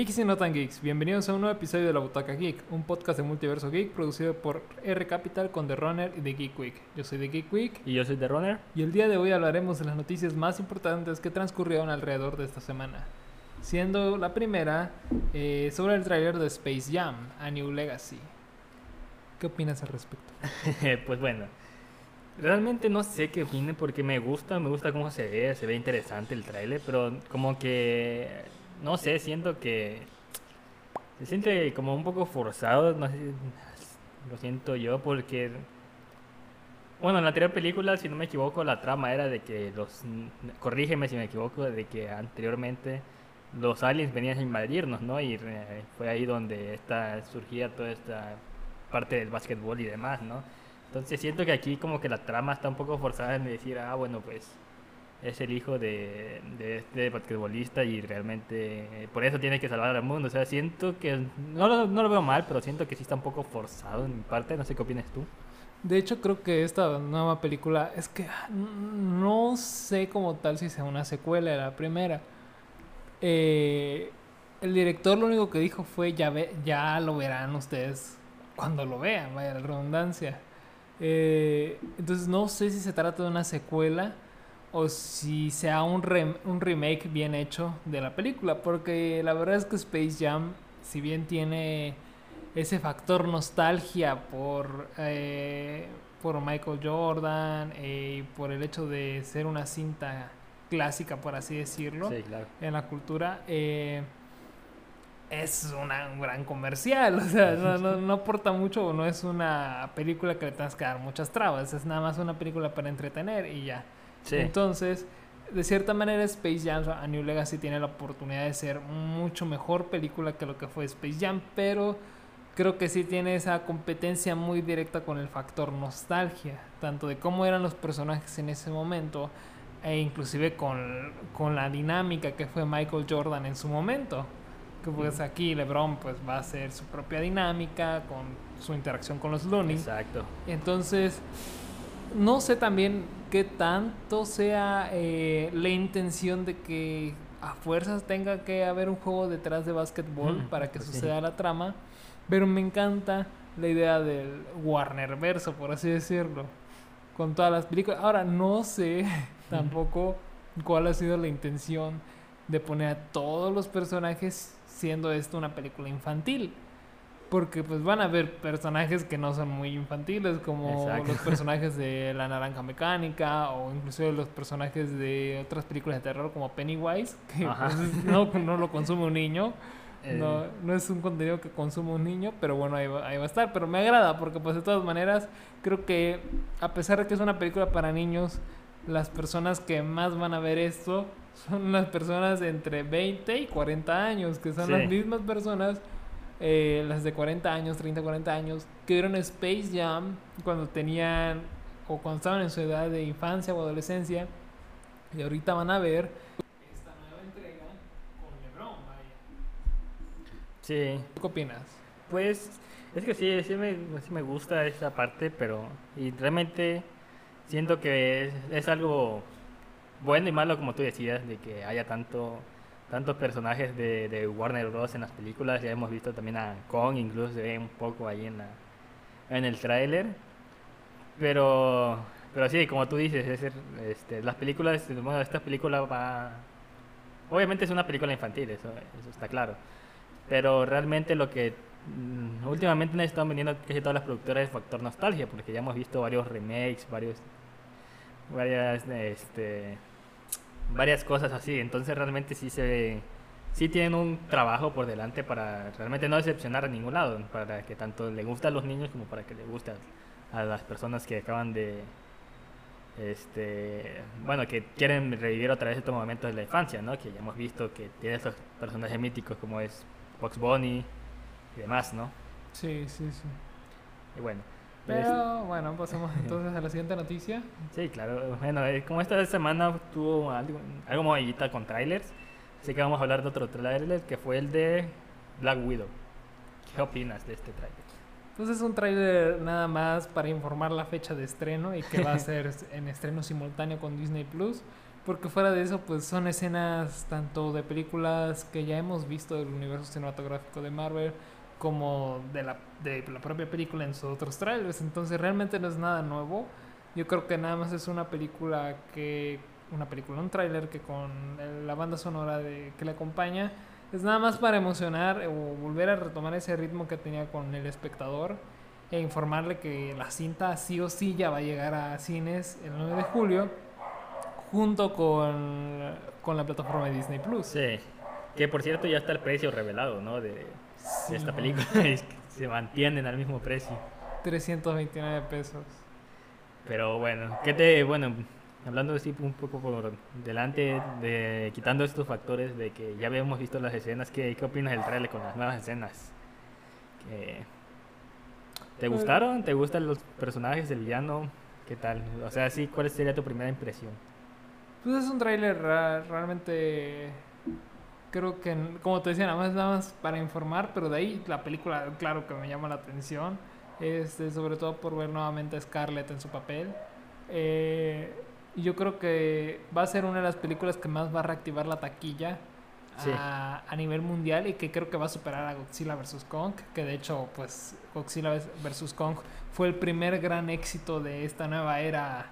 Geeks y no tan geeks, bienvenidos a un nuevo episodio de La Butaca Geek, un podcast de multiverso geek producido por R Capital con The Runner y The Geek Week. Yo soy The Geek Week Y yo soy The Runner. y el día de hoy hablaremos de las noticias más importantes que transcurrieron alrededor de esta semana. Siendo la primera eh, sobre el tráiler de Space Jam, A New Legacy. ¿Qué opinas al respecto? pues bueno, realmente no sé qué opine porque me gusta, me gusta cómo se ve, se ve interesante el tráiler, pero como que, no sé, siento que se siente como un poco forzado, no sé, lo siento yo porque, bueno, en la anterior película, si no me equivoco, la trama era de que los, corrígeme si me equivoco, de que anteriormente los aliens venían a invadirnos, ¿no? Y eh, fue ahí donde esta, surgía toda esta parte del básquetbol y demás, ¿no? Entonces siento que aquí como que la trama está un poco forzada en decir, ah, bueno, pues es el hijo de, de este basquetbolista y realmente eh, por eso tiene que salvar al mundo. O sea, siento que, no lo, no lo veo mal, pero siento que sí está un poco forzado en mi parte. No sé qué opinas tú. De hecho, creo que esta nueva película es que ah, no sé como tal si sea una secuela de la primera. Eh, el director lo único que dijo fue ya, ve, ya lo verán ustedes cuando lo vean, vaya la redundancia. Eh, entonces no sé si se trata de una secuela o si sea un, rem- un remake bien hecho de la película, porque la verdad es que Space Jam, si bien tiene ese factor nostalgia por, eh, por Michael Jordan eh, y por el hecho de ser una cinta clásica, por así decirlo, Sí, claro. en la cultura, eh, es una- un gran comercial. O sea, no, no, no aporta mucho o no es una película que le tengas que dar muchas trabas. Es nada más una película para entretener y ya. Sí. Entonces, de cierta manera, Space Jam A New Legacy tiene la oportunidad de ser mucho mejor película que lo que fue Space Jam, pero creo que sí tiene esa competencia muy directa con el factor nostalgia, tanto de cómo eran los personajes en ese momento e inclusive con, con la dinámica que fue Michael Jordan en su momento. Que pues aquí LeBron pues va a hacer su propia dinámica con su interacción con los Looney. Exacto. Entonces, no sé también qué tanto sea eh, la intención de que a fuerzas tenga que haber un juego detrás de básquetbol Mm, para que pues sí. suceda la trama, pero me encanta la idea del Warner verso, por así decirlo, con todas las películas. Ahora, no sé tampoco cuál ha sido la intención de poner a todos los personajes siendo esto una película infantil. Porque pues van a haber personajes que no son muy infantiles, como Exacto. los personajes de La Naranja Mecánica o inclusive los personajes de otras películas de terror como Pennywise, que pues, no, no lo consume un niño. Eh, No, no es un contenido que consume un niño, pero bueno, ahí va, ahí va a estar. Pero me agrada porque pues de todas maneras creo que a pesar de que es una película para niños, las personas que más van a ver esto son las personas entre 20 y 40 años, que son Sí. las mismas personas, eh, las de 40 años, 30, 40 años, que vieron Space Jam cuando tenían o cuando estaban en su edad de infancia o adolescencia y ahorita van a ver esta nueva entrega con LeBron, vaya. sí. ¿Tú ¿Qué opinas? Pues es que sí, sí me, sí me gusta esa parte, pero y realmente siento que es, es algo bueno y malo, como tú decías, de que haya tanto tantos personajes de, de Warner Bros. en las películas. Ya hemos visto también a Kong, incluso se ve un poco ahí en, la, en el tráiler. Pero, pero sí, como tú dices, es este, las películas, bueno, esta película va... Obviamente es una película infantil, eso, eso está claro. Pero realmente lo que mm, últimamente nos están vendiendo casi todas las productoras es factor nostalgia, porque ya hemos visto varios remakes, varios, varias, este, varias cosas así. Entonces realmente sí se, sí tienen un trabajo por delante para realmente no decepcionar a ningún lado, para que tanto le guste a los niños como para que le guste a, a las personas que acaban de este bueno que quieren revivir otra vez estos momentos de la infancia no que ya hemos visto que tiene estos personajes míticos como es Fox Bunny y demás no Sí, sí, sí. y bueno Pero bueno, pasamos entonces a la siguiente noticia. sí claro bueno eh, como esta semana tuvo algo algo movillita con trailers así que vamos a hablar de otro trailer que fue el de Black Widow ¿qué opinas de este trailer? Pues es un tráiler nada más para informar la fecha de estreno y que va a ser en estreno simultáneo con Disney Plus. Porque fuera de eso, pues son escenas tanto de películas que ya hemos visto del universo cinematográfico de Marvel como de la, de la propia película en sus otros trailers. Entonces realmente no es nada nuevo. Yo creo que nada más es una película que... Una película, un tráiler que con la banda sonora de, que le acompaña es nada más para emocionar o volver a retomar ese ritmo que tenía con el espectador e informarle que la cinta sí o sí ya va a llegar a cines el 9 de julio junto con, con la plataforma de Disney Plus. Sí. Que por cierto ya está el precio revelado, ¿no? De, de esta película. Es que se mantienen al mismo precio. 329 pesos. Pero bueno, ¿qué te, bueno, hablando así un poco por delante, de quitando estos factores de que ya habíamos visto las escenas, ¿qué, qué opinas del trailer con las nuevas escenas? ¿Qué- ¿Te Pues- gustaron? ¿Te gustan los personajes del villano? ¿Qué tal? O sea, sí, ¿cuál sería tu primera impresión? Pues es un tráiler ra- realmente creo que como te decía nada más nada más para informar pero de ahí la película claro que me llama la atención este, sobre todo por ver nuevamente a Scarlett en su papel Eh, yo creo que va a ser una de las películas que más va a reactivar la taquilla Sí. a, a nivel mundial y que creo que va a superar a Godzilla vs Kong que de hecho pues Godzilla vs Kong fue el primer gran éxito de esta nueva era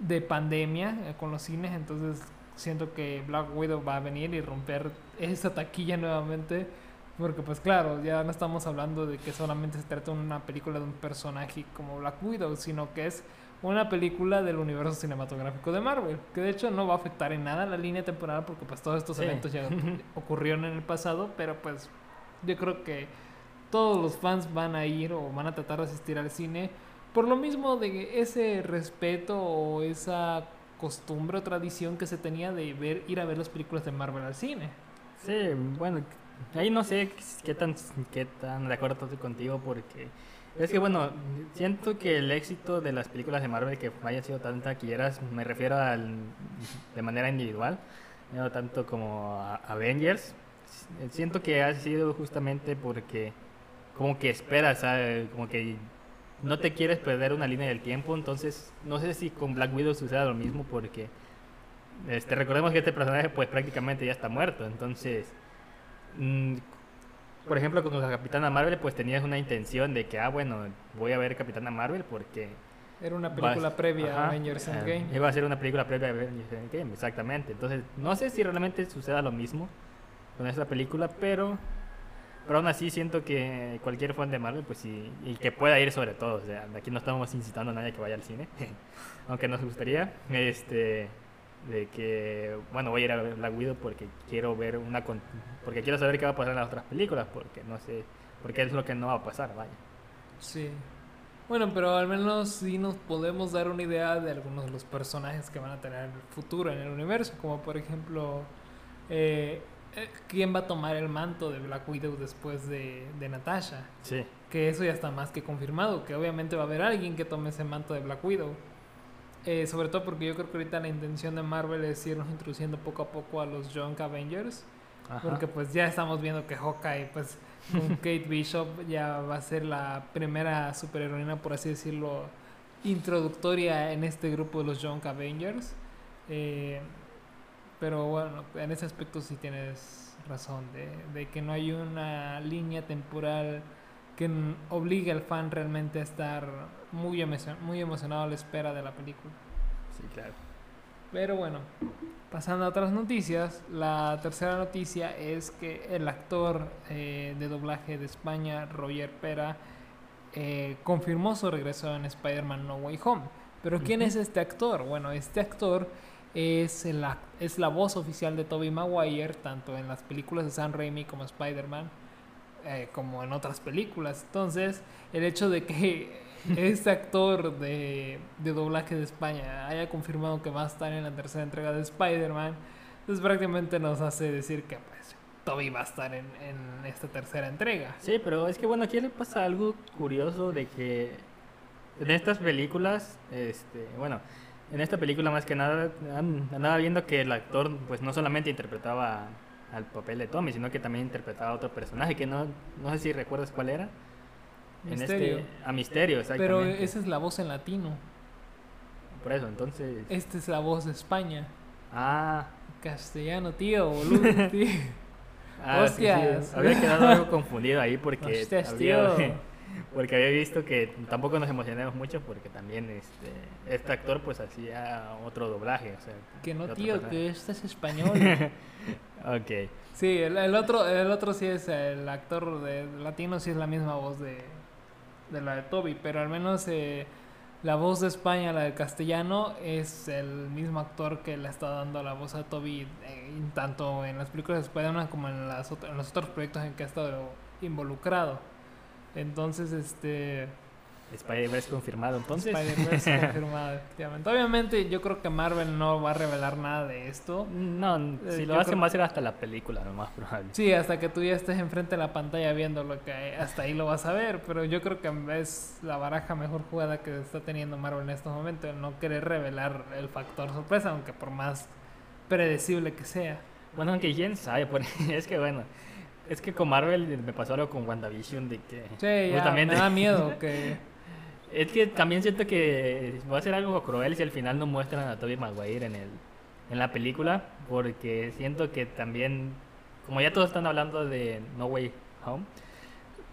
de pandemia eh, con los cines, entonces siento que Black Widow va a venir y romper esa taquilla nuevamente, porque pues claro, ya no estamos hablando de que solamente se trata de una película de un personaje como Black Widow, sino que es una película del universo cinematográfico de Marvel, que de hecho no va a afectar en nada la línea temporal porque pues todos estos Sí. eventos ya ocurrieron en el pasado, pero pues yo creo que todos los fans van a ir o van a tratar de asistir al cine por lo mismo de ese respeto o esa costumbre o tradición que se tenía de ver ir a ver las películas de Marvel al cine. Sí, bueno, ahí no sé qué tan, qué tan de acuerdo estoy contigo porque es que bueno, siento que el éxito de las películas de Marvel que hayan sido tan taquilleras, me refiero al, de manera individual, no tanto como a Avengers, siento que ha sido justamente porque como que esperas, ¿sabes? como que no te quieres perder una línea del tiempo, entonces no sé si con Black Widow suceda lo mismo porque este, recordemos que este personaje pues prácticamente ya está muerto, entonces, mm, por ejemplo con la Capitana Marvel pues tenías una intención de que, ah bueno, voy a ver Capitana Marvel porque... Era una película vas- previa ajá, a Avengers eh, Endgame. Iba a ser una película previa a Avengers Endgame, exactamente, entonces no sé si realmente suceda lo mismo con esta película, pero... Pero aún así siento que cualquier fan de Marvel, pues sí, y que pueda ir sobre todo, o sea, aquí no estamos incitando a nadie que vaya al cine, aunque nos gustaría, este, de que, bueno, voy a ir a ver Black Widow porque quiero ver una, porque quiero saber qué va a pasar en las otras películas, porque no sé, porque es lo que no va a pasar, vaya. Sí. Bueno, pero al menos sí nos podemos dar una idea de algunos de los personajes que van a tener futuro en el universo, como por ejemplo, eh, ¿quién va a tomar el manto de Black Widow después de, de Natasha? Sí, que eso ya está más que confirmado, que obviamente va a haber alguien que tome ese manto de Black Widow. Eh, sobre todo porque yo creo que ahorita la intención de Marvel es irnos introduciendo poco a poco a los Young Avengers, porque pues ya estamos viendo que Hawkeye, pues con Kate Bishop ya va a ser la primera superheroína, por así decirlo, introductoria en este grupo de los Young Avengers. Eh, pero bueno, en ese aspecto sí tienes razón, de, de que no hay una línea temporal que obligue al fan realmente a estar muy, emo- muy emocionado a la espera de la película. sí, claro. Pero bueno, pasando a otras noticias, la tercera noticia es que el actor eh, de doblaje de España, Roger Pera, eh, confirmó su regreso en Spider-Man No Way Home. Pero ¿quién es este actor? Bueno, este actor es, el, ac- es la voz oficial de Tobey Maguire, tanto en las películas de Sam Raimi como Spider-Man, eh, como en otras películas. Entonces, el hecho de que este actor de, de doblaje de España haya confirmado que va a estar en la tercera entrega de Spider-Man, pues prácticamente nos hace decir que pues Toby va a estar en, en esta tercera entrega. Sí, pero es que bueno, aquí le pasa algo curioso de que en estas películas, este, bueno, en esta película más que nada an- andaba viendo que el actor pues no solamente interpretaba al papel de Tommy, sino que también interpretaba a otro personaje que no, no sé si recuerdas cuál era. En Misterio. este, a Misterio, Pero exactamente. esa es la voz en latino. Por eso, entonces... Esta es la voz de España. Ah, Castellano, tío, boludo, tío. ah, sí, sí, Hostias. Había quedado algo confundido ahí porque Hostias, había, tío. porque había visto que tampoco nos emocionamos mucho porque también este este actor pues hacía otro doblaje, o sea, Que no, tío, personaje. que este es español. ok. Sí, el, el otro, el otro sí es el actor de latino, sí es la misma voz de, de la de Toby, pero al menos eh, la voz de España, la del castellano, es el mismo actor que le está dando la voz a Toby, eh, tanto en las películas de Spider-Man como en, las, en los otros proyectos en que ha estado involucrado. Entonces, este... Spider-Verse confirmado entonces. Spider-Verse confirmado, efectivamente. Obviamente, yo creo que Marvel no va a revelar nada de esto. No, Eh, si lo hacen creo- va a ser hasta la película, lo más probable. Sí, hasta que tú ya estés enfrente de la pantalla viendo lo que hay, hasta ahí lo vas a ver, pero yo creo que es la baraja mejor jugada que está teniendo Marvel en estos momentos, no querer revelar el factor sorpresa, aunque por más predecible que sea. Bueno, aunque quién sabe, por- es que bueno, es que con Marvel me pasó algo con WandaVision de que Sí, ya, justamente- me da miedo que... es que también siento que va a ser algo cruel si al final no muestran a Tobey Maguire en el en la película, porque siento que también como ya todos están hablando de No Way Home,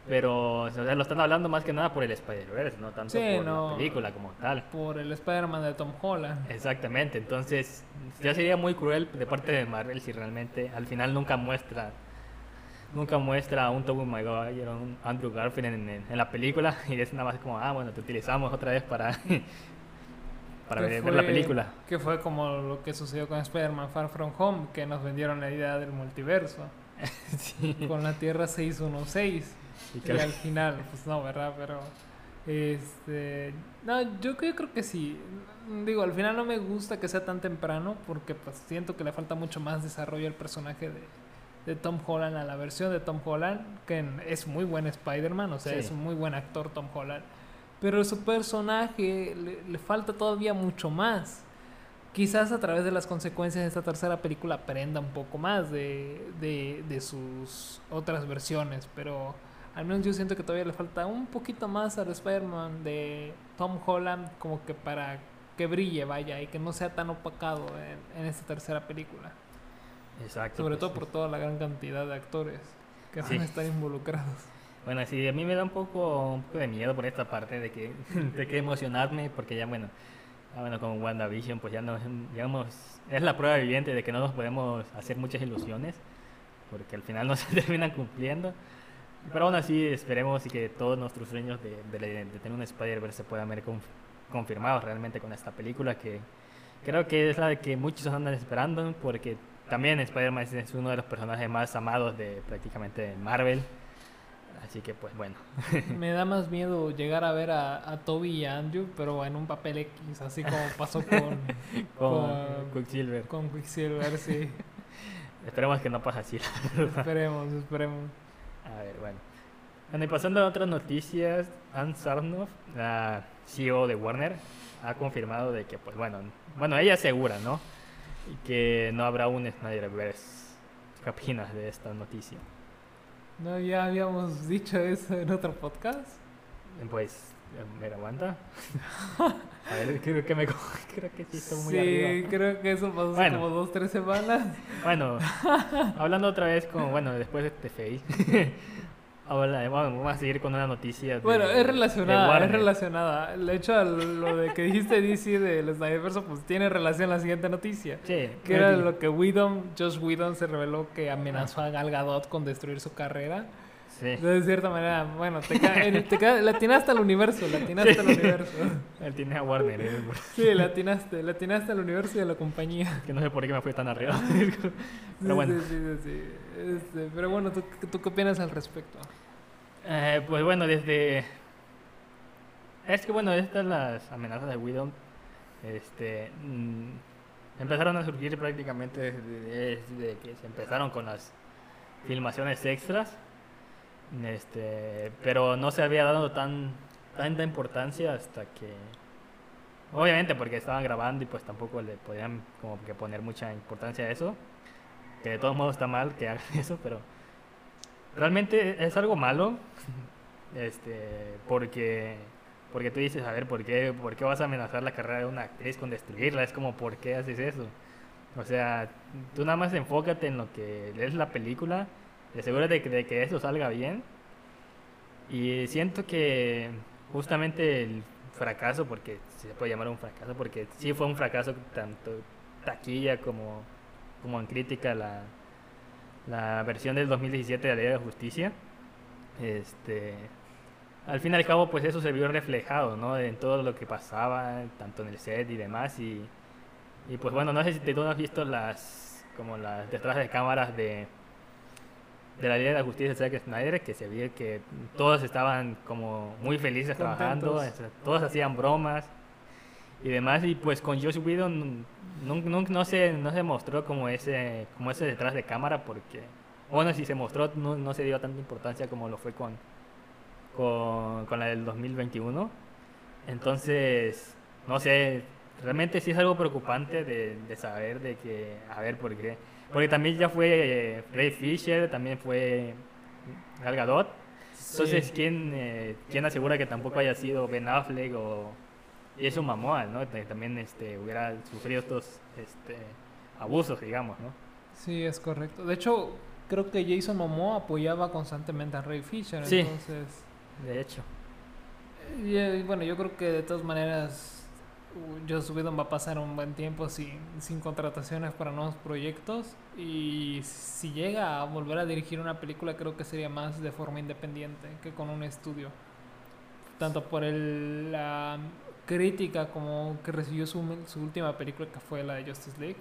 pero o sea, lo están hablando más que nada por el Spider-Verse, no tanto Sí, por no. la película como tal. por el Spider-Man de Tom Holland. Exactamente, entonces ya sería muy cruel de parte de Marvel si realmente al final nunca muestra nunca muestra a un Tobey Maguire o un Andrew Garfield en, en- en la película y es nada más como, ah, bueno, te utilizamos otra vez para para ver, ver la fue- película. Que fue como lo que sucedió con Spider-Man Far From Home, que nos vendieron la idea del multiverso, Sí. con la Tierra 616. Y Y que- al final, pues no, ¿verdad? Pero, este, no, yo, yo creo que sí. Digo, al final no me gusta que sea tan temprano porque pues siento que le falta mucho más desarrollo al personaje de, de Tom Holland, a la versión de Tom Holland, que es muy buen Spider-Man, o sea, Sí. es un muy buen actor Tom Holland. Pero su personaje le, le falta todavía mucho más. Quizás a través de las consecuencias de esta tercera película aprenda un poco más de, de, de sus otras versiones, pero al menos yo siento que todavía le falta un poquito más al Spider-Man de Tom Holland como que para que brille, vaya, y que no sea tan opacado en, en esta tercera película. Exacto. Sobre pues, todo por toda la gran cantidad de actores que van a estar involucrados. Bueno, sí, a mí me da un poco, un poco de miedo por esta parte de que, de que emocionarme, porque ya bueno, ya bueno, con WandaVision, pues ya nos, digamos, es la prueba viviente de que no nos podemos hacer muchas ilusiones, porque al final no se terminan cumpliendo. Pero aún así esperemos y que todos nuestros sueños de, de- de tener un Spider-Verse se puedan ver conf- confirmados realmente con esta película, que creo que es la que muchos andan esperando, porque también Spider-Man es- uno de los personajes más amados de prácticamente Marvel. Así que pues bueno. Me da más miedo llegar a ver a, a Toby y a Andrew, pero en un papel X, así como pasó con, Con Con- Quicksilver. con Quicksilver, sí. Esperemos que no pase así. esperemos, esperemos. A ver, bueno. Bueno, y pasando a otras noticias, Ann Sarnoff, la CEO de Warner, ha confirmado de que, pues bueno, bueno, ella asegura, ¿no? Y que no habrá un Snyderverse. ¿Qué opinas de esta noticia? No, ya habíamos dicho eso en otro podcast. Pues, ¿me aguanta? A ver, creo que me creo que sí estoy muy sí, arriba. creo que eso pasó Bueno. como dos, tres semanas. Bueno, hablando otra vez con, bueno, después de TFI, bueno, vamos a seguir con una noticia. de- Bueno, es relacionada, es relacionada. El hecho a lo de que dijiste DC del Snyderverse, pues tiene relación a la siguiente noticia. Sí, Que era lo que Whedon, Josh Whedon se reveló que amenazó a Gal Gadot con destruir su carrera. Sí, Entonces, de cierta manera, bueno, te, ca- eh, te ca- le atinaste al universo, le atinaste al Sí. universo. él tiene a Warner, eh, Sí, le atinaste, le atinaste al universo y a la compañía. que no sé por qué me fui tan arriba. Sí, Pero bueno, sí, sí, sí, sí. Este, pero bueno, ¿tú, ¿tú qué opinas al respecto? Eh, pues bueno, desde... Es que bueno, estas las amenazas de Widow, este, mm, empezaron a surgir prácticamente desde, desde que se empezaron con las filmaciones extras, este, pero no se había dado tan tanta importancia hasta que, obviamente porque estaban grabando y pues tampoco le podían como que poner mucha importancia a eso, que de todos modos está mal que hagan eso, pero realmente es algo malo, este, porque porque tú dices, a ver, ¿por qué, ¿por qué vas a amenazar la carrera de una actriz con destruirla? Es como, ¿por qué haces eso? O sea, tú nada más enfócate en lo que es la película, asegúrate de de que eso salga bien. Y siento que justamente el fracaso, porque se puede llamar un fracaso, porque sí fue un fracaso tanto taquilla como, como en crítica la, la versión del 2017 de la Ley de Justicia. Este, al fin y al cabo, pues eso se vio reflejado, ¿no? En todo lo que pasaba, tanto en el set y demás. Y, y pues bueno, no sé si tú has visto las, como las detrás de cámaras de, de la Ley de la Justicia de Zack Snyder, que se vio que todos estaban como muy felices Contentos. trabajando, todos hacían bromas y demás. Y pues con Josh Whedon no, no, no se, no se mostró como ese, como ese detrás de cámara, porque, bueno, si se mostró, no, no se dio tanta importancia como lo fue con, con, con la del 2021. Entonces, no sé, realmente sí es algo preocupante de, de saber de que, a ver, por qué. Porque también ya fue eh, Ray Fisher, también fue Gal Gadot. Entonces. ¿quién, eh, ¿quién asegura que tampoco haya sido Ben Affleck o Jason Momoa, ¿no? Que También este, hubiera sufrido estos este, abusos, digamos, ¿no? Sí, es correcto. De hecho, creo que Jason Momoa apoyaba constantemente a Ray Fisher, Sí. entonces... De hecho. Y, eh, bueno, yo creo que de todas maneras Joss Whedon va a pasar un buen tiempo sin, sin contrataciones para nuevos proyectos y si llega a volver a dirigir una película creo que sería más de forma independiente que con un estudio. Tanto por el, la crítica como que recibió su, su última película que fue la de Justice League,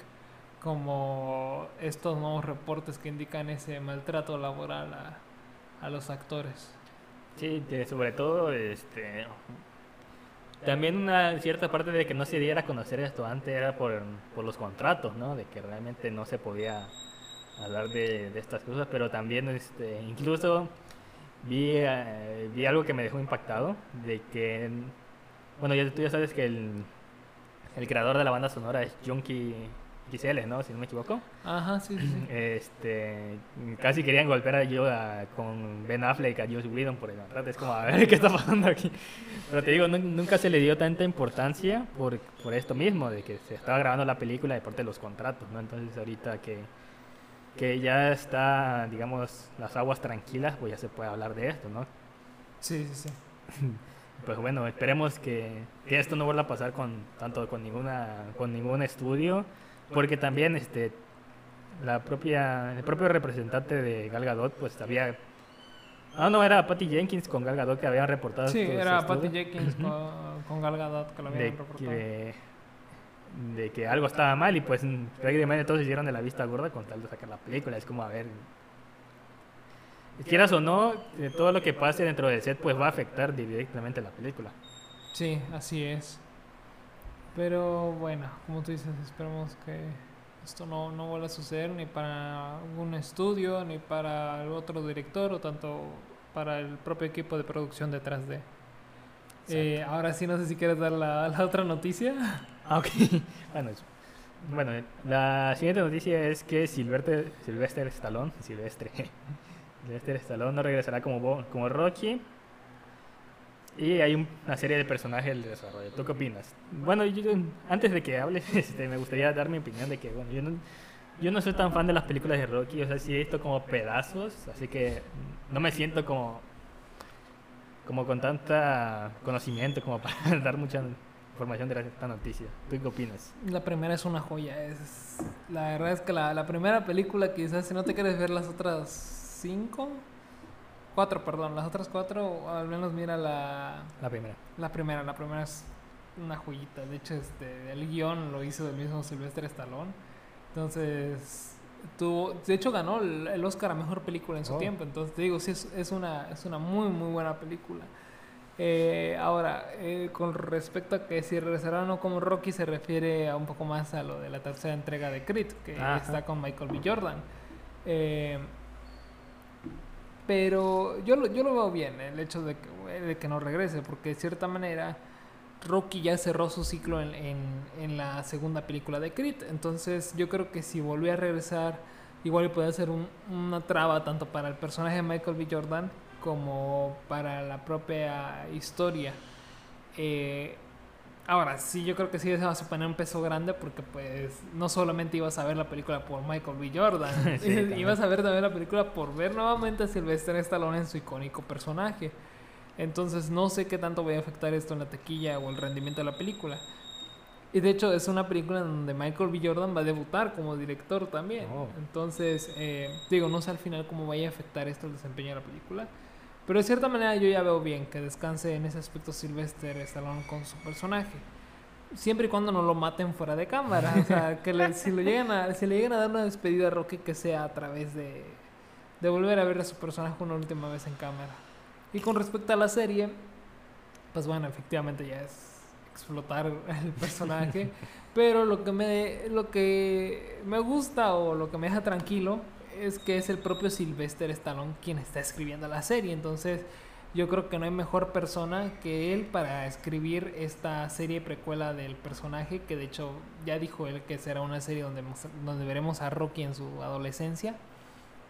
como estos nuevos reportes que indican ese maltrato laboral a, a los actores. Sí, sobre todo, este, también una cierta parte de que no se diera a conocer esto antes era por, por los contratos, ¿no? De que realmente no se podía hablar de, de estas cosas, pero también, este, incluso vi, eh, vi algo que me dejó impactado, de que, bueno, ya, tú ya sabes que el, el creador de la banda sonora es Junkie XL, ¿no? Si no me equivoco. Ajá, sí, sí. Este, casi querían golpear a yo a- con Ben Affleck a Josh Whedon por el contrato. Es como, a ver, ¿qué está pasando aquí? Pero te digo, nu- nunca se le dio tanta importancia por, por esto mismo, de que se estaba grabando la película de parte de los contratos, ¿no? Entonces ahorita que, que ya está, digamos, las aguas tranquilas, pues ya se puede hablar de esto, ¿no? Sí, sí, sí. Pues bueno, esperemos que, que esto no vuelva a pasar con tanto con ninguna con ningún estudio, porque también este la propia el propio representante de Gal Gadot pues había Ah, no, era Patty Jenkins con Gal Gadot que habían reportado Sí, era Patty Jenkins con, con Gal Gadot que lo habían de reportado. que, de que algo estaba mal y pues prácticamente todos se hicieron de la vista gorda con tal de sacar la película. Es como, a ver, quieras o no, de todo lo que pase dentro del set pues va a afectar directamente la película. Sí, así es. Pero bueno, como tú dices, esperemos que esto no, no vuelva a suceder ni para algún estudio, ni para el otro director, o tanto para el propio equipo de producción detrás de. Eh, ahora sí, no sé si quieres dar la, la otra noticia. Ah, ok. bueno, bueno, la siguiente noticia es que Silvestre, Sylvester Stallone, Silvestre, Sylvester Stallone no regresará como, como Rocky. Y hay un- una serie de personajes del desarrollo. ¿Tú qué opinas? Bueno, yo- antes de que hables, este, me gustaría dar mi opinión de que, bueno, yo no, yo no soy tan fan de las películas de Rocky, o sea, sí he visto como pedazos, así que no me siento como, como con tanta conocimiento como para dar mucha información de esta noticia. ¿Tú qué opinas? La primera es una joya. Es, la verdad es que la, la primera película, quizás si no te quieres ver las otras cinco, cuatro, perdón, las otras cuatro, al menos mira la, La primera. La primera, la primera es una joyita. De hecho, este, el guion lo hizo el mismo Sylvester Stallone. Entonces, tuvo, de hecho ganó el, Oscar a mejor película en su Oh. tiempo. Entonces, te digo, sí, es, es, una, es una muy, muy buena película. Eh, ahora, eh, con respecto a que si regresará o no como Rocky, se refiere a un poco más a lo de la tercera entrega de Creed, que Ajá. está con Michael B. Jordan. Eh, pero yo lo, yo lo veo bien, el hecho de que, de que no regrese, porque de cierta manera Rocky ya cerró su ciclo en, en, la segunda película de Creed. Entonces yo creo que si volviera a regresar, igual puede ser un- una traba tanto para el personaje de Michael B. Jordan como para la propia historia. Eh, Ahora, sí, yo creo que sí se va a suponer un peso grande porque pues no solamente ibas a ver la película por Michael B. Jordan, Sí, ibas a ver también la película por ver nuevamente a Sylvester Stallone en su icónico personaje. Entonces no sé qué tanto voy a afectar esto en la taquilla o el rendimiento de la película. Y de hecho es una película donde Michael B. Jordan va a debutar como director también. Oh. Entonces, eh, digo, no sé al final cómo vaya a afectar esto el desempeño de la película. Pero de cierta manera yo ya veo bien que descanse en ese aspecto Sylvester Stallone con su personaje. Siempre y cuando no lo maten fuera de cámara. O sea, que le- si, lo llegan a, si le llegan a dar una despedida a Rocky, que sea a través de, de volver a ver a su personaje una última vez en cámara. Y con respecto a la serie, pues bueno, efectivamente ya es explotar el personaje. pero lo que me lo que me gusta o lo que me deja tranquilo es que es el propio Sylvester Stallone quien está escribiendo la serie. Entonces, yo creo que no hay mejor persona que él para escribir esta serie precuela del personaje, que de hecho ya dijo él que será una serie donde, donde veremos a Rocky en su adolescencia.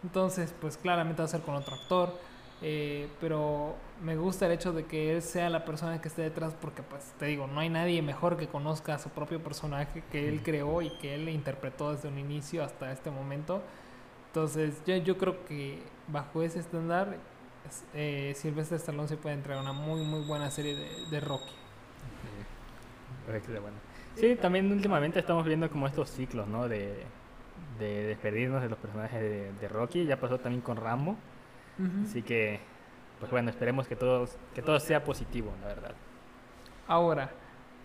Entonces, pues claramente va a ser con otro actor. eh, pero me gusta el hecho de que él sea la persona que esté detrás porque pues te digo, no hay nadie mejor que conozca a su propio personaje que él creó y que él interpretó desde un inicio hasta este momento. Entonces yo, yo creo que bajo ese estándar es- eh, Sylvester Stallone se puede entregar una muy muy buena serie de, de Rocky. Sí, también últimamente estamos viendo como estos ciclos, ¿no? De, de despedirnos de los personajes de, de Rocky. Ya pasó también con Rambo. Así que, pues bueno, esperemos que todo, que todo sea positivo, la verdad. Ahora,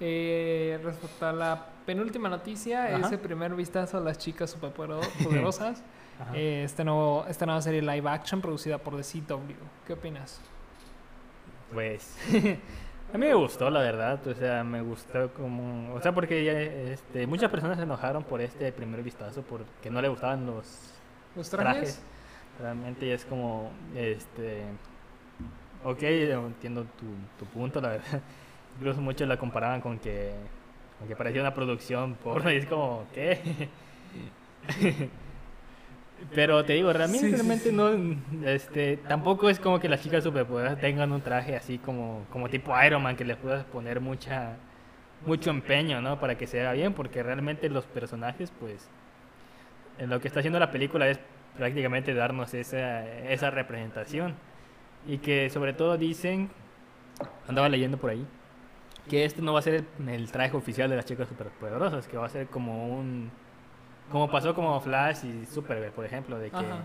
eh, respecto a la penúltima noticia, Ajá. ese primer vistazo a las chicas superpoderosas. eh, este nuevo, esta nueva serie live action producida por The CW. ¿Qué opinas? Pues a mí me gustó, la verdad. O sea, me gustó como. O sea, porque ya, este, muchas personas se enojaron por este primer vistazo porque no le gustaban los ¿Los trajes. trajes? Realmente es como. Este. Ok, entiendo tu, tu punto, la verdad. Incluso muchos la comparaban con que. Con que parecía una producción porno y es como, ¿qué? Pero te digo, realmente, Sí, sí, realmente sí. no, este, tampoco es como que las chicas superpoderosas tengan un traje así como, como tipo Iron Man, que les puedas poner mucha, mucho empeño, ¿no? Para que se vea bien, porque realmente los personajes, pues, en lo que está haciendo la película es prácticamente darnos esa, esa representación. Y que sobre todo dicen, andaba leyendo por ahí, que este no va a ser el, el traje oficial de las chicas superpoderosas, que va a ser como un... Como pasó como Flash y Supergirl, por ejemplo, de que, Ajá.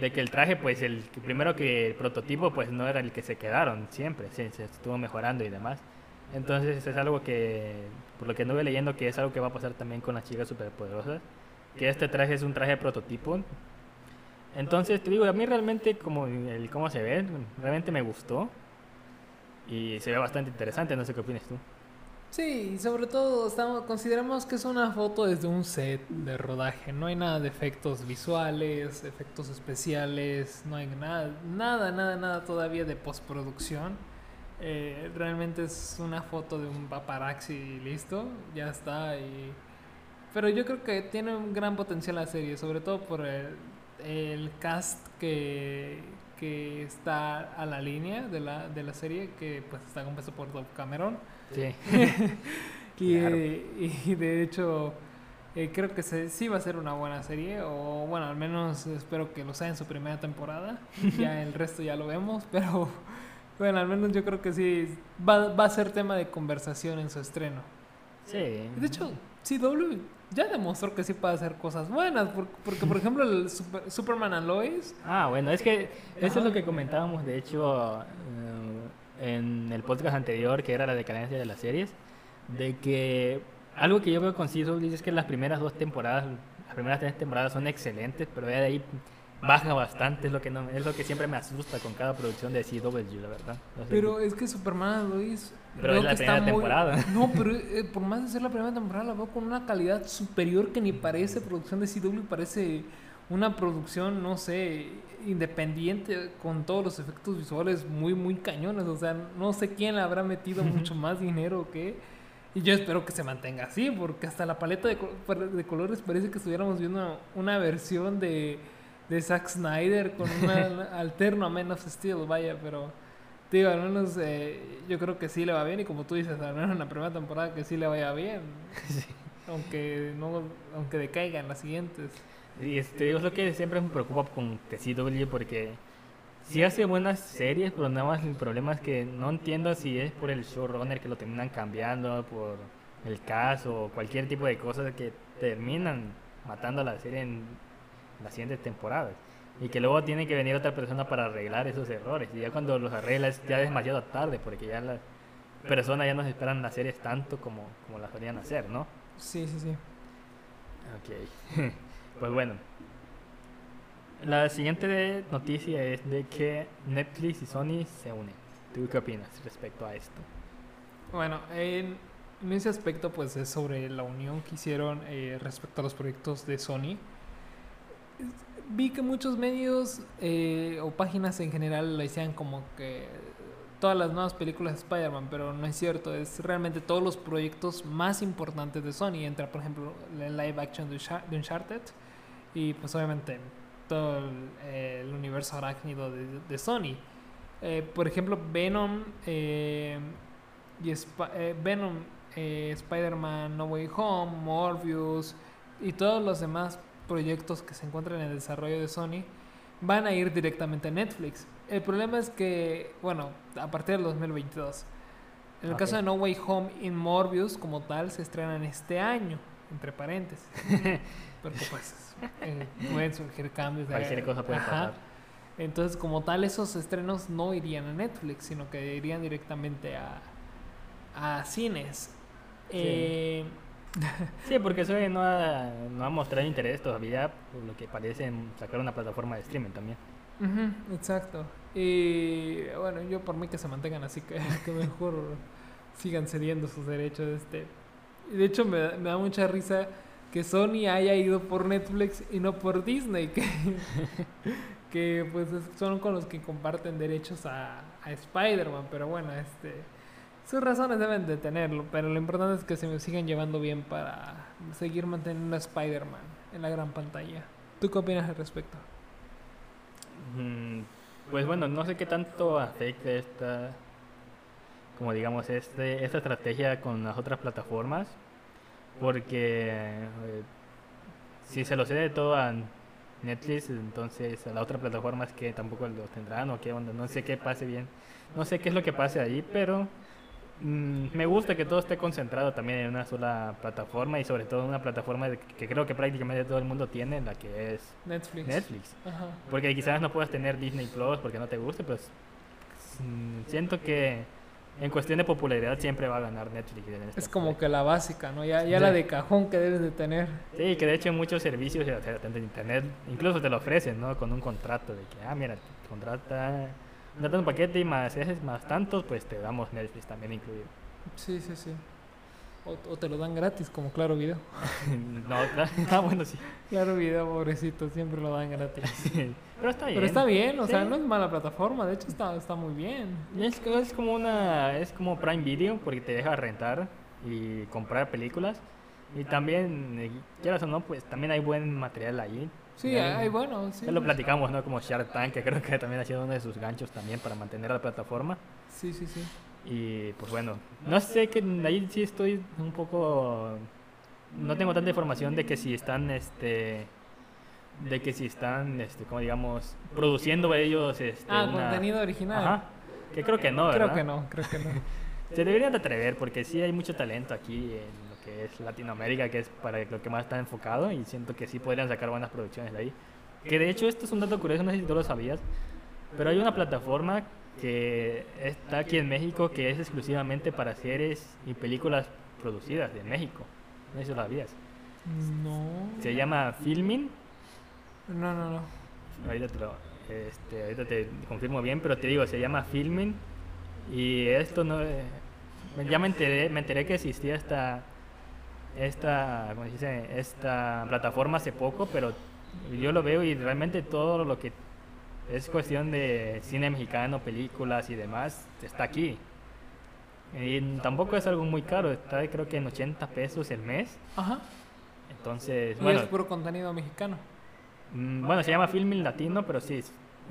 de que el traje, pues el primero que el prototipo, pues no era el que se quedaron siempre, se, se estuvo mejorando y demás. Entonces es algo que, por lo que anduve leyendo, que es algo que va a pasar también con las chicas superpoderosas, que este traje es un traje prototipo. Entonces te digo, a mí realmente como el cómo se ve, realmente me gustó y se ve bastante interesante, no sé qué opinas tú. Sí, sobre todo estamos, consideramos que es una foto desde un set de rodaje. No hay nada de efectos visuales, efectos especiales, no hay nada, nada, nada, nada todavía de postproducción. Eh, realmente es una foto de un paparazzi listo, ya está. Y... Pero yo creo que tiene un gran potencial la serie, sobre todo por el, el cast que, que está a la línea de la, de la serie, que pues está compuesto por Dove Cameron. Sí. Y, Claro. y de hecho, eh, creo que se- sí va a ser una buena serie, o bueno, al menos espero que lo sea en su primera temporada. ya el resto ya lo vemos, pero bueno, al menos yo creo que sí va, va a ser tema de conversación en su estreno. Sí. De hecho, CW ya demostró que sí puede hacer cosas buenas, por- porque, por ejemplo el Super- Superman and Lois, Ah, bueno, es que eso es lo que comentábamos, de hecho, en el podcast anterior, que era la decadencia de las series, de que algo que yo veo con es que las primeras dos temporadas, las primeras tres temporadas son excelentes, pero ya de ahí baja bastante, es lo que no, es lo que siempre me asusta con cada producción de CW, la verdad. No sé. Pero es que Superman and Lois. Pero es la primera temporada. No, pero eh, por más de ser la primera temporada, la veo con una calidad superior que ni parece producción de CW, parece una producción, no sé, independiente, con todos los efectos visuales muy, muy cañones. O sea, no sé quién le habrá metido mucho más dinero o qué. Y yo espero que se mantenga así, porque hasta la paleta de, co- de colores parece que estuviéramos viendo una versión de, de Zack Snyder con un alterno a Man of Steel, vaya, pero digo, al menos eh, yo creo que sí le va bien y como tú dices, al menos en la primera temporada que sí le vaya bien. Aunque no aunque decaiga en las siguientes. Y este, es lo que siempre me preocupa con TCW porque sí hace buenas series, pero nada más el problema es que no entiendo si es por el showrunner que lo terminan cambiando, por el caso o cualquier tipo de cosas que terminan matando a la serie en las siguientes temporadas. Y que luego tiene que venir otra persona para arreglar esos errores. Y ya cuando los arreglas ya es demasiado tarde, porque ya las personas ya no esperan las series tanto como, como las solían hacer, ¿no? Sí, sí, sí. Ok. pues bueno. La siguiente noticia es de que Netflix y Sony se unen. ¿Tú qué opinas respecto a esto? Bueno, en, ese aspecto pues es sobre la unión que hicieron eh, respecto a los proyectos de Sony. Vi que muchos medios eh, o páginas en general lo decían como que todas las nuevas películas de Spider-Man, pero no es cierto, es realmente todos los proyectos más importantes de Sony. Entra, por ejemplo, el live action de Uncharted y pues obviamente todo el, el universo arácnido de, de Sony. Eh, por ejemplo, Venom eh, y Sp- eh, Venom, Spider-Man No Way Home, Morbius y todos los demás proyectos que se encuentran en el desarrollo de Sony van a ir directamente a Netflix. El problema es que, bueno, a partir del 2022. En el caso de No Way Home y Morbius, como tal, se estrenan este año, entre paréntesis. Porque pues eh, pueden surgir cambios. de- Cualquier cosa puede Ajá. pasar. Entonces, como tal, esos estrenos no irían a Netflix, sino que irían directamente a, a cines. Eh, Sí, porque Sony no ha, no ha mostrado interés todavía, por lo que parece, en sacar una plataforma de streaming también. ujú, exacto. Y bueno, yo por mí que se mantengan así, que, que mejor sigan cediendo sus derechos. Este. De hecho, me, da- me da mucha risa que Sony haya ido por Netflix y no por Disney, que, que pues es- son con los que comparten derechos a, a Spider-Man. Pero bueno, este sus razones deben de tenerlo, pero lo importante es que se me sigan llevando bien para seguir manteniendo a Spider-Man en la gran pantalla. ¿Tú qué opinas al respecto? Mm, Pues bueno, no sé qué tanto afecta esta, como digamos, este, esta estrategia con las otras plataformas, porque eh, si se lo cede todo a Netflix, entonces a la otra plataforma es que tampoco lo tendrán o qué onda, no sé qué pase bien, no sé qué es lo que pase ahí, pero mm, me gusta que todo esté concentrado también en una sola plataforma y sobre todo en una plataforma que creo que prácticamente todo el mundo tiene, la que es Netflix. Netflix. Ajá. Porque quizás no puedas tener Disney Plus porque no te guste, pues mm, siento que en cuestión de popularidad siempre va a ganar Netflix. en este Es como aspecto. que la básica, ¿no? Ya, ya Sí. la de cajón que debes de tener. Sí, que de hecho muchos servicios de internet incluso te lo ofrecen, ¿no? Con un contrato de que, ah, mira, te contrata, contrata un paquete y más, haces más tantos, pues te damos Netflix también incluido. Sí, sí, sí. O, o te lo dan gratis, como Claro Video. no, claro, ah, bueno, sí. Claro Video, pobrecito, siempre lo dan gratis. Pero está bien. Pero está bien, o sea, Sí. no es mala plataforma, de hecho está, está muy bien. Es, es como una es como Prime Video porque te deja rentar y comprar películas y también eh, quieras o no pues también hay buen material ahí Sí, hay bueno, sí. ya lo platicamos no como Shark Tank que creo que también ha sido uno de sus ganchos también para mantener la plataforma Sí, sí, sí. y pues bueno no sé que ahí sí estoy un poco no tengo tanta información de que si están este de que si están este como digamos produciendo ellos este Ah, una- contenido original. Ajá. que creo que no Creo ¿verdad? que no, creo que no. Se deberían de atrever porque sí hay mucho talento aquí en lo que es Latinoamérica, que es para lo que más está enfocado y siento que sí podrían sacar buenas producciones de ahí. Que de hecho esto es un dato curioso, no sé si tú lo sabías, pero hay una plataforma que está aquí en México que es exclusivamente para series y películas producidas de México. No sé si lo sabías. No. Se llama Filmin. No, no, no. Ahorita te, lo- este, ahorita te confirmo bien, pero te digo, se llama Filmin. Y esto no. eh, ya me enteré, me enteré que existía esta. Esta, ¿cómo se dice? esta plataforma hace poco, pero yo lo veo y realmente todo lo que es cuestión de cine mexicano, películas y demás, está aquí. Y tampoco es algo muy caro, está creo que en 80 pesos el mes. Ajá. Entonces, Y bueno, es puro contenido mexicano. Mm, Bueno, se llama Filming Latino, pero sí,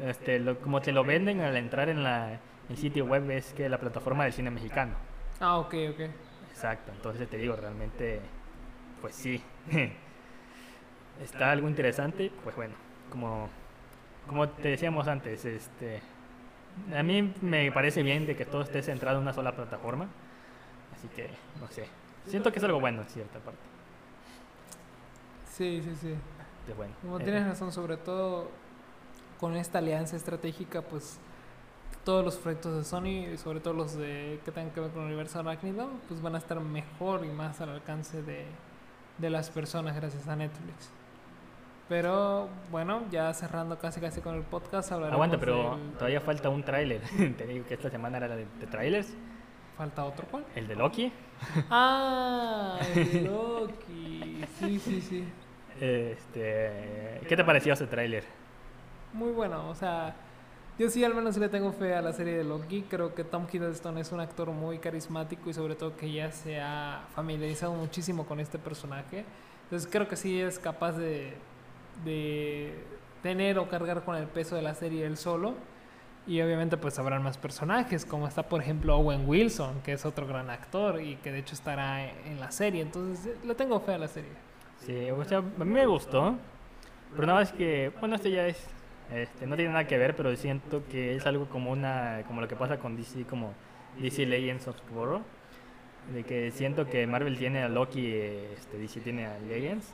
este, lo- como te lo venden al entrar en la, el sitio web es que la plataforma del cine mexicano. Ah, ok, ok. Exacto, entonces te digo, realmente, pues sí, está algo interesante, pues bueno, como, como te decíamos antes, este, a mí me parece bien de que todo esté centrado en una sola plataforma, así que, no sé, siento que es algo bueno en cierta parte. Sí, sí, sí. De bueno. Eh, tienes razón, sobre todo con esta alianza estratégica, pues todos los proyectos de Sony, sobre todo los de que tengan que ver con el universo arácnido, pues van a estar mejor y más al alcance de, de las personas gracias a Netflix. Pero bueno, ya cerrando casi casi con el podcast, hablaremos Aguanta, pero del- todavía falta un tráiler. Te digo que esta semana era de, de trailers. ¿Falta otro cuál? El de Loki. Ah, el de Loki. Sí, sí, sí. Este, ¿Qué te pareció ese tráiler? Muy bueno, o sea, yo sí al menos le tengo fe a la serie de Loki. Creo que Tom Hiddleston es un actor muy carismático y sobre todo que ya se ha familiarizado muchísimo con este personaje. Entonces creo que sí es capaz de, de tener o cargar con el peso de la serie él solo. Y obviamente pues habrán más personajes, como está por ejemplo Owen Wilson, que es otro gran actor y que de hecho estará en la serie. Entonces le tengo fe a la serie. Sí, o sea, a mí me gustó. Pero nada más que, bueno, esto ya es, este, no tiene nada que ver, pero siento que es algo como una, como lo que pasa con DC, como DC Legends of Tomorrow. De que siento que Marvel tiene a Loki, este, DC tiene a Legends.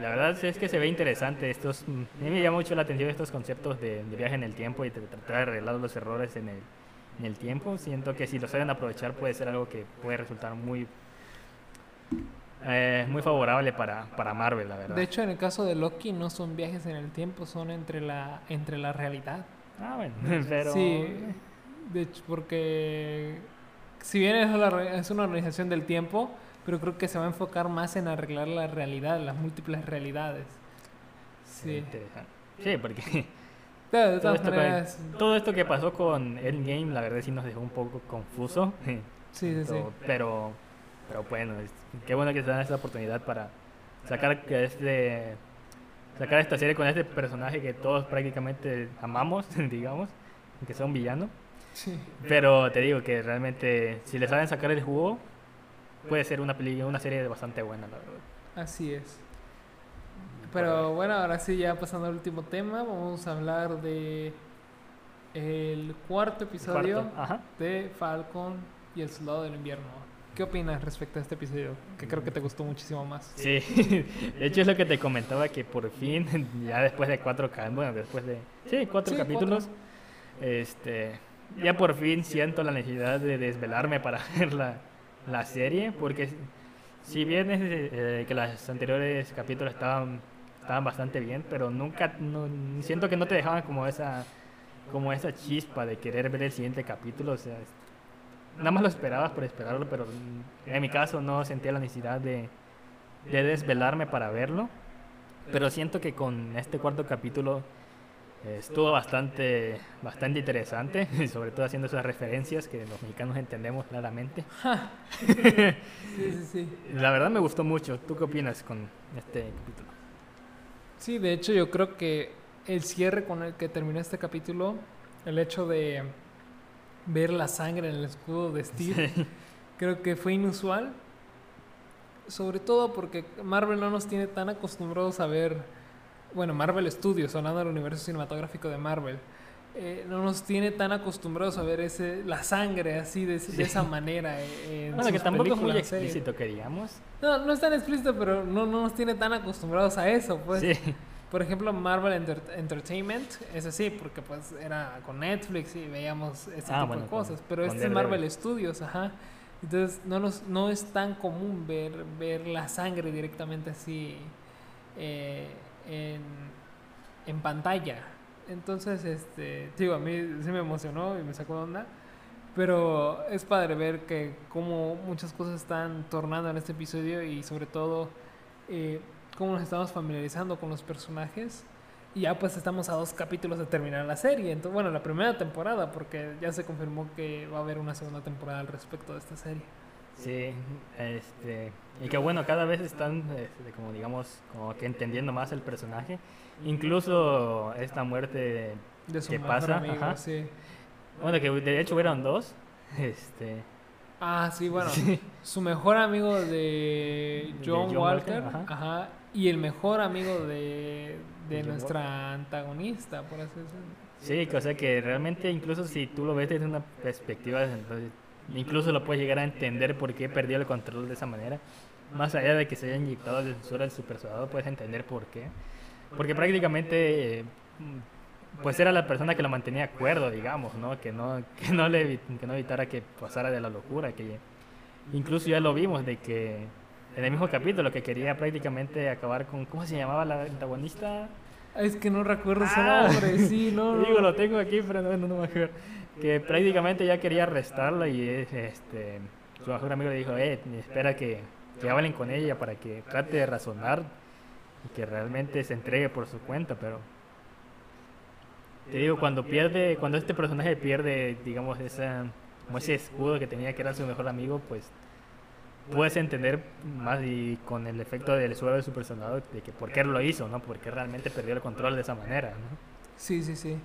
La verdad es que se ve interesante estos, a mí me llama mucho la atención estos conceptos de, de viaje en el tiempo y de tratar de arreglar los errores en el, en el tiempo. Siento que si lo saben aprovechar puede ser algo que puede resultar muy, eh, muy favorable para, para Marvel, la verdad. De hecho, en el caso de Loki no son viajes en el tiempo, son entre la, entre la realidad. Ah, bueno, pero... Sí, de hecho, porque si bien es, es una organización del tiempo, pero creo que se va a enfocar más en arreglar la realidad, las múltiples realidades. Sí. Sí, porque todo esto, maneras, con- todo esto que pasó con Endgame, la verdad sí nos dejó un poco confuso. sí, sí, sí. Todo- Pero, pero bueno, es- qué bueno que se dan esta oportunidad para sacar que este sacar esta serie con este personaje que todos prácticamente amamos, digamos, que sea un villano. Sí. Pero te digo que realmente si le saben sacar el jugo, puede ser una peli una serie bastante buena, la verdad. Así es. Pero bueno, ahora sí, ya pasando al último tema, vamos a hablar de el cuarto episodio Cuarto, de Falcon y el Soldado del Invierno. ¿Qué opinas respecto a este episodio? Que creo que te gustó muchísimo más. Sí, de hecho es lo que te comentaba que por fin, ya después de cuatro, bueno, después de, sí, cuatro Sí, capítulos, este, ya por fin siento la necesidad de desvelarme para ver la, la serie, porque si bien es eh, que los anteriores capítulos estaban, estaban bastante bien, pero nunca, no- siento que no te dejaban como esa, como esa chispa de querer ver el siguiente capítulo, o sea, nada más lo esperabas por esperarlo, pero en mi caso no sentía la necesidad de, de desvelarme para verlo. Pero siento que con este cuarto capítulo eh, estuvo bastante, bastante interesante, sobre todo haciendo esas referencias que los mexicanos entendemos claramente. Sí, sí, sí. La verdad me gustó mucho. ¿Tú qué opinas con este capítulo? Sí, de hecho yo creo que el cierre con el que terminó este capítulo, el hecho de ver la sangre en el escudo de Steve, creo que fue inusual. Sobre todo porque Marvel no nos tiene tan acostumbrados a ver, bueno, Marvel Studios, hablando del universo cinematográfico de Marvel, eh, no nos tiene tan acostumbrados a ver ese, la sangre así, de, de esa manera. eh, En Bueno, que tampoco es muy explícito que digamos. No, no es tan explícito, pero no, no nos tiene tan acostumbrados a eso, pues. Sí, Por ejemplo, Marvel Enter- Entertainment es así, porque pues era con Netflix y veíamos este Ah, tipo bueno, de con- cosas. Pero con este es. Marvel Studios, ajá. Entonces no, nos, no es tan común ver, ver la sangre directamente así eh, en, en pantalla. Entonces, este, digo, a mí sí me emocionó y me sacó de onda. Pero es padre ver que como muchas cosas están tornando en este episodio y sobre todo eh, cómo nos estamos familiarizando con los personajes. Y ya pues estamos a dos capítulos de terminar la serie. Entonces, bueno, la primera temporada, porque ya se confirmó que va a haber una segunda temporada al respecto de esta serie. sí. Este, y que bueno, cada vez están, este, como digamos, como que entendiendo más el personaje. Incluso esta muerte De su ¿Qué mejor pasa? amigo, Ajá. sí. Bueno, que de hecho hubieron dos. Este. Ah, sí, bueno. Sí. Su mejor amigo de John, John Walker, Walker, ajá. ajá, y el mejor amigo de, de nuestra antagonista, por así decirlo. Sí, o sea que realmente incluso si tú lo ves desde una perspectiva, entonces, incluso lo puedes llegar a entender por qué perdió el control de esa manera. Más allá de que se haya inyectado de censura al super soldado, puedes entender por qué. Porque prácticamente, eh, pues era la persona que lo mantenía cuerdo, digamos, ¿no? Que no, que no, le, que no evitara que pasara de la locura. que Incluso ya lo vimos de que en el mismo capítulo que quería prácticamente acabar con, ¿cómo se llamaba la antagonista? Es que no recuerdo su Ah. nombre, sí, no. Digo, lo tengo aquí, pero no, no, no me acuerdo. Que prácticamente ya quería arrestarla y es, este, su mejor amigo le dijo, eh, espera que, que hablen con ella para que trate de razonar y que realmente se entregue por su cuenta, pero... Te digo, cuando pierde, cuando este personaje pierde, digamos, esa, como ese escudo que tenía que era su mejor amigo, pues puedes entender más y con el efecto del suelo de su de que por qué lo hizo, ¿no? Porque realmente perdió el control de esa manera, ¿no? Sí, sí, sí.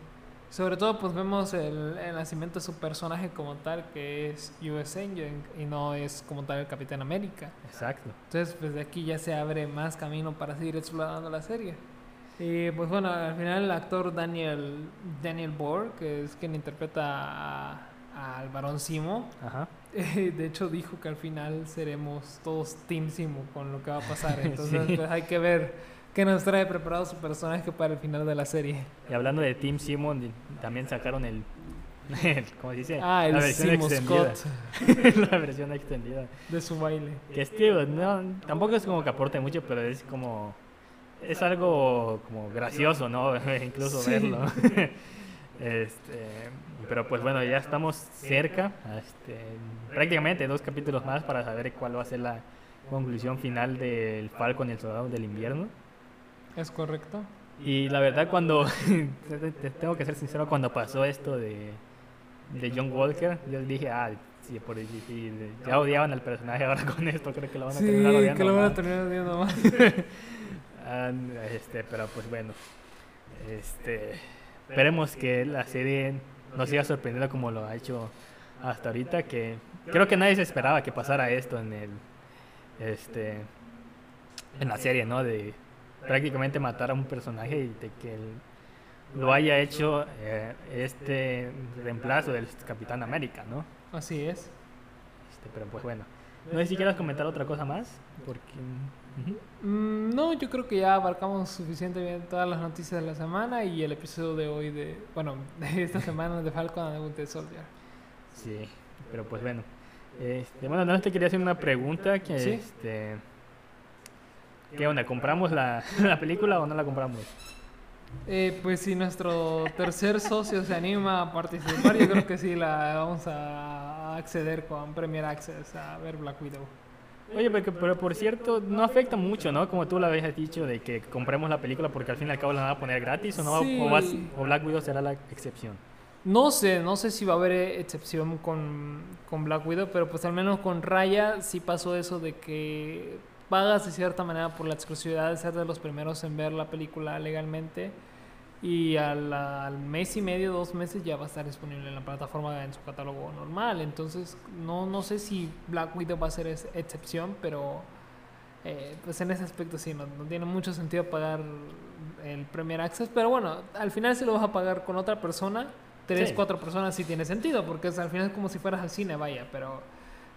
Sobre todo, pues vemos el, el nacimiento de su personaje como tal, que es US Agent y no es como tal el Capitán América. Exacto. Entonces, pues de aquí ya se abre más camino para seguir explorando la serie. Y pues bueno, al final el actor Daniel, Daniel Bohr, que es quien interpreta a- al varón Simo, Ajá. Eh, de hecho dijo que al final seremos todos Team Simo con lo que va a pasar. Entonces, Sí. pues hay que ver qué nos trae preparado su personaje para el final de la serie. Y hablando de Team Simon, di- también sacaron el, el- ¿cómo se dice? Ah, el la versión Simo extendida. Scott la versión extendida. de su baile. Que es, tío, no, tampoco es como que aporte mucho, pero es como, es algo como gracioso, ¿no? Incluso Sí. verlo. este, pero pues bueno, ya estamos cerca, este, prácticamente dos capítulos más para saber cuál va a ser la conclusión final del Falcon y el Soldado del Invierno. ¿Es correcto? Y la verdad cuando, te- te- tengo que ser sincero, cuando pasó esto de, de John Walker, yo dije, ah, sí, por, ya odiaban al personaje, ahora con esto creo que lo van a Sí, terminar odiando que lo van a terminar odiando más. Ah, este, pero pues bueno, este, esperemos que la serie nos siga sorprendiendo como lo ha hecho hasta ahorita, que creo que nadie se esperaba que pasara esto en el, este, en la serie, ¿no? De prácticamente matar a un personaje y de que el- lo haya hecho eh, este reemplazo del Capitán América, ¿no? Así es. Este, pero pues bueno, no sé si quieras comentar otra cosa más, porque... Mm, no, yo creo que ya abarcamos suficientemente todas las noticias de la semana y el episodio de hoy de, bueno, de esta semana de Falcon and the Winter Soldier. Sí, pero pues bueno. Este, bueno, no te quería hacer una pregunta que Sí. este ¿Qué onda? ¿Compramos la, la película o no la compramos? Eh, pues si nuestro tercer socio se anima a participar, yo creo que sí la vamos a acceder con Premier Access a ver Black Widow. Oye, pero, pero por cierto, no afecta mucho, ¿no? Como tú la habías dicho de que compremos la película porque al fin y al cabo la van a poner gratis o no Sí. o, vas- o Black Widow será la excepción. No sé, no sé si va a haber excepción con, con Black Widow, pero pues al menos con Raya sí pasó eso de que pagas de cierta manera por la exclusividad de ser de los primeros en ver la película legalmente y al, al mes y medio, dos meses ya va a estar disponible en la plataforma en su catálogo normal. Entonces no, no sé si Black Widow va a ser es- excepción, pero eh, pues en ese aspecto sí, no, no tiene mucho sentido pagar el Premier Access, pero bueno, al final si lo vas a pagar con otra persona, tres, Sí. cuatro personas sí tiene sentido, porque es, al final es como si fueras al cine, vaya, pero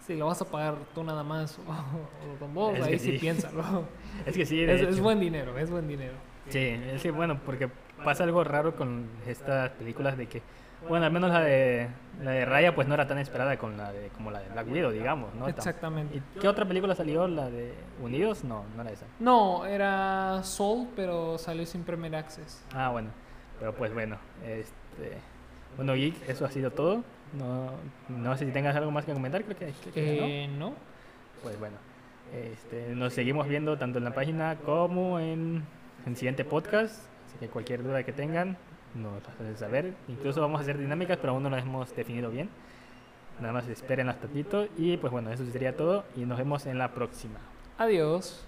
si lo vas a pagar tú nada más o, o con vos, Es ahí sí, piénsalo. Es que sí, de Es, buen dinero, es buen dinero. Sí, es que bueno, porque pasa algo raro con estas películas de que, bueno, al menos la de, la de Raya pues no era tan esperada con la de, como la de Black Widow, digamos, ¿no? Tam- Exactamente. ¿Y qué otra película salió? ¿La de Unidos? No, no era esa. No, era Soul, pero salió sin Premier Access. Ah, bueno, pero pues bueno, este... Bueno, Geek, eso ha sido todo. No, no sé si tengas algo más que comentar, creo que, creo que no. Eh, no. Pues bueno, este, nos seguimos viendo tanto en la página como en el siguiente podcast. Así que cualquier duda que tengan, nos hacen saber. Incluso vamos a hacer dinámicas, pero aún no las hemos definido bien. Nada más esperen hasta ratito. Y pues bueno, eso sería todo. Y nos vemos en la próxima. Adiós.